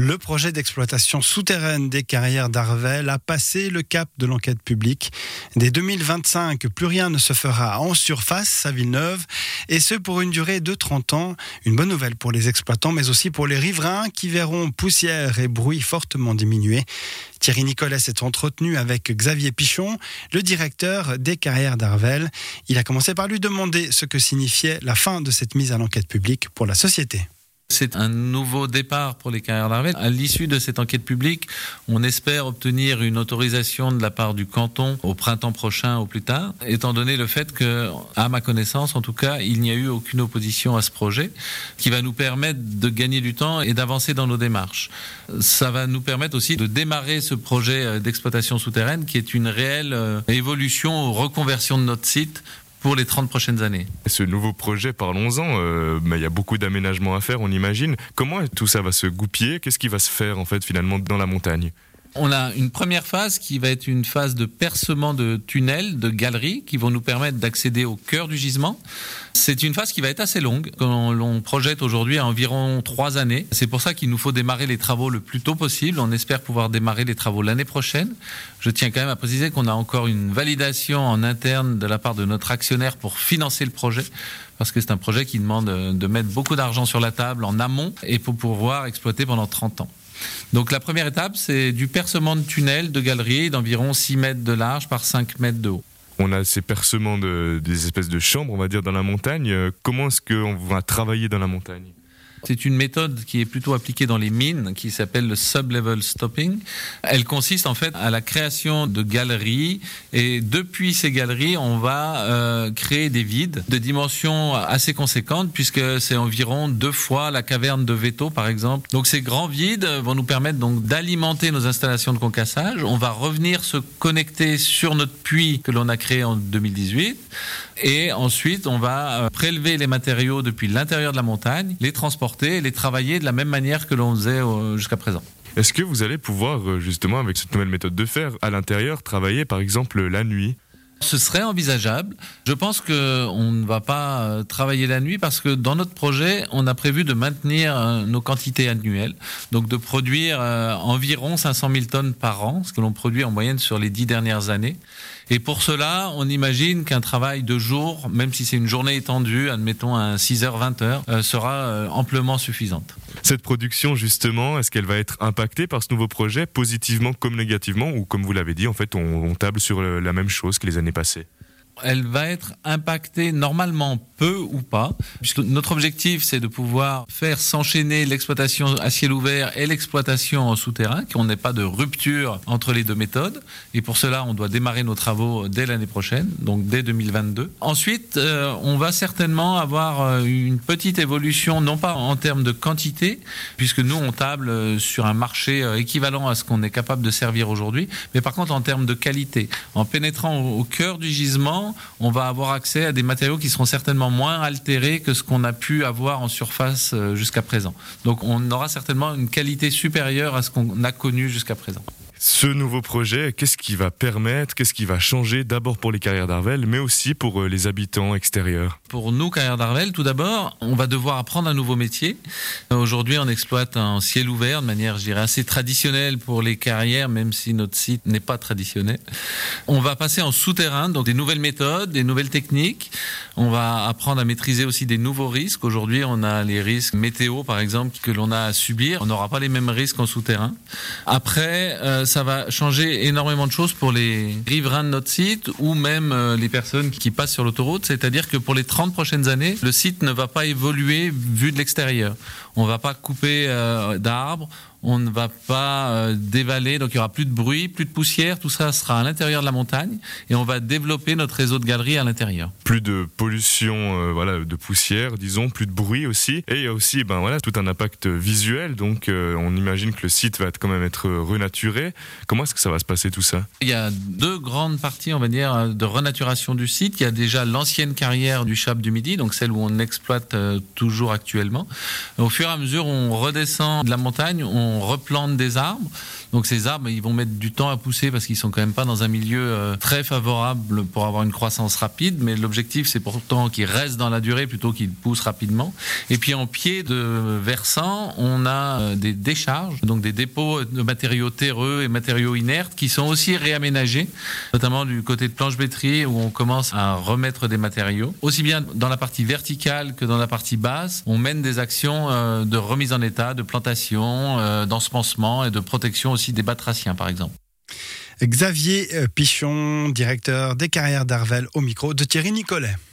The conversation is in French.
Le projet d'exploitation souterraine des carrières d'Arvel a passé le cap de l'enquête publique. Dès 2025, plus rien ne se fera en surface à Villeneuve, et ce pour une durée de 30 ans. Une bonne nouvelle pour les exploitants, mais aussi pour les riverains qui verront poussière et bruit fortement diminuer. Thierry Nicolas s'est entretenu avec Xavier Pichon, le directeur des carrières d'Arvel. Il a commencé par lui demander ce que signifiait la fin de cette mise à l'enquête publique pour la société. C'est un nouveau départ pour les carrières d'Arvel. À l'issue de cette enquête publique, on espère obtenir une autorisation de la part du canton au printemps prochain au plus tard, étant donné le fait que, à ma connaissance en tout cas, il n'y a eu aucune opposition à ce projet, qui va nous permettre de gagner du temps et d'avancer dans nos démarches. Ça va nous permettre aussi de démarrer ce projet d'exploitation souterraine qui est une réelle euh, évolution, reconversion de notre site pour les 30 prochaines années. Ce nouveau projet, parlons-en, euh, il y a beaucoup d'aménagements à faire, on imagine. Comment tout ça va se goupiller? Qu'est-ce qui va se faire en fait finalement dans la montagne? On a une première phase qui va être une phase de percement de tunnels, de galeries, qui vont nous permettre d'accéder au cœur du gisement. C'est une phase qui va être assez longue, qu'on projette aujourd'hui à environ trois années. C'est pour ça qu'il nous faut démarrer les travaux le plus tôt possible. On espère pouvoir démarrer les travaux l'année prochaine. Je tiens quand même à préciser qu'on a encore une validation en interne de la part de notre actionnaire pour financer le projet parce que c'est un projet qui demande de mettre beaucoup d'argent sur la table en amont et pour pouvoir exploiter pendant 30 ans. Donc la première étape, c'est du percement de tunnels, de galeries d'environ 6 mètres de large par 5 mètres de haut. On a ces percements de, des espèces de chambres, on va dire, dans la montagne. Comment est-ce qu'on va travailler dans la montagne? C'est une méthode qui est plutôt appliquée dans les mines, qui s'appelle le sub-level stopping. Elle consiste en fait à la création de galeries et depuis ces galeries, on va euh, créer des vides de dimensions assez conséquentes puisque c'est environ deux fois la caverne de Veto par exemple. Donc ces grands vides vont nous permettre donc d'alimenter nos installations de concassage. On va revenir se connecter sur notre puits que l'on a créé en 2018 et ensuite on va euh, prélever les matériaux depuis l'intérieur de la montagne, les transporter et les travailler de la même manière que l'on faisait euh, jusqu'à présent. Est-ce que vous allez pouvoir, euh, justement, avec cette nouvelle méthode de faire, à l'intérieur, travailler par exemple la nuit? Ce serait envisageable. Je pense qu'on ne va pas euh, travailler la nuit parce que dans notre projet, on a prévu de maintenir nos quantités annuelles, donc de produire environ 500 000 tonnes par an, ce que l'on produit en moyenne sur les dix dernières années. Et pour cela, on imagine qu'un travail de jour, même si c'est une journée étendue, admettons à 6h, 20h, euh, sera euh, amplement suffisante. Cette production, justement, est-ce qu'elle va être impactée par ce nouveau projet, positivement comme négativement, ou comme vous l'avez dit, en fait, on, on table sur la même chose que les années passées? Elle va être impactée normalement peu ou pas, notre objectif c'est de pouvoir faire s'enchaîner l'exploitation à ciel ouvert et l'exploitation en souterrain, qu'on n'ait pas de rupture entre les deux méthodes. Et pour cela, on doit démarrer nos travaux dès l'année prochaine, donc dès 2022. Ensuite, euh, on va certainement avoir euh, une petite évolution, non pas en termes de quantité, puisque nous on table euh, sur un marché équivalent à ce qu'on est capable de servir aujourd'hui, mais par contre en termes de qualité. En pénétrant au cœur du gisement, on va avoir accès à des matériaux qui seront certainement moins altéré que ce qu'on a pu avoir en surface euh, jusqu'à présent. Donc on aura certainement une qualité supérieure à ce qu'on a connu jusqu'à présent. Ce nouveau projet, qu'est-ce qui va permettre, qu'est-ce qui va changer d'abord pour les carrières d'Arvel, mais aussi pour euh, les habitants extérieurs? Pour nous, carrières d'Arvel, tout d'abord, on va devoir apprendre un nouveau métier. Aujourd'hui, on exploite un ciel ouvert de manière, je dirais, assez traditionnelle pour les carrières, même si notre site n'est pas traditionnel. On va passer en souterrain, donc des nouvelles méthodes, des nouvelles techniques. On va apprendre à maîtriser aussi des nouveaux risques. Aujourd'hui, on a les risques météo, par exemple, que l'on a à subir. On n'aura pas les mêmes risques en souterrain. Après, euh, ça va changer énormément de choses pour les riverains de notre site ou même euh, les personnes qui passent sur l'autoroute. C'est-à-dire que pour les 30 prochaines années, le site ne va pas évoluer vu de l'extérieur. On ne va pas couper euh, d'arbres, on ne va pas euh, dévaler, donc il y aura plus de bruit, plus de poussière, tout ça sera à l'intérieur de la montagne et on va développer notre réseau de galeries à l'intérieur. Plus de pollution, euh, voilà, de poussière, disons, plus de bruit aussi, et il y a aussi, ben voilà, tout un impact visuel. Donc euh, on imagine que le site va quand même être renaturé. Comment est-ce que ça va se passer tout ça? Il y a deux grandes parties, on va dire, de renaturation du site. Il y a déjà l'ancienne carrière du Chap du Midi, donc celle où on exploite toujours actuellement. Au fur et à mesure, on redescend de la montagne, on on replante des arbres. Donc ces arbres, ils vont mettre du temps à pousser parce qu'ils sont quand même pas dans un milieu euh, très favorable pour avoir une croissance rapide. Mais l'objectif, c'est pourtant qu'ils restent dans la durée plutôt qu'ils poussent rapidement. Et puis en pied de versant, on a euh, des décharges, donc des dépôts de matériaux terreux et matériaux inertes qui sont aussi réaménagés, notamment du côté de planche-bétrie où on commence à remettre des matériaux. Aussi bien dans la partie verticale que dans la partie basse, on mène des actions euh, de remise en état, de plantation, d'ensemencement et de protection aussi des batraciens, par exemple. Xavier Pichon, directeur des carrières d'Arvel, au micro de Thierry Nicolet.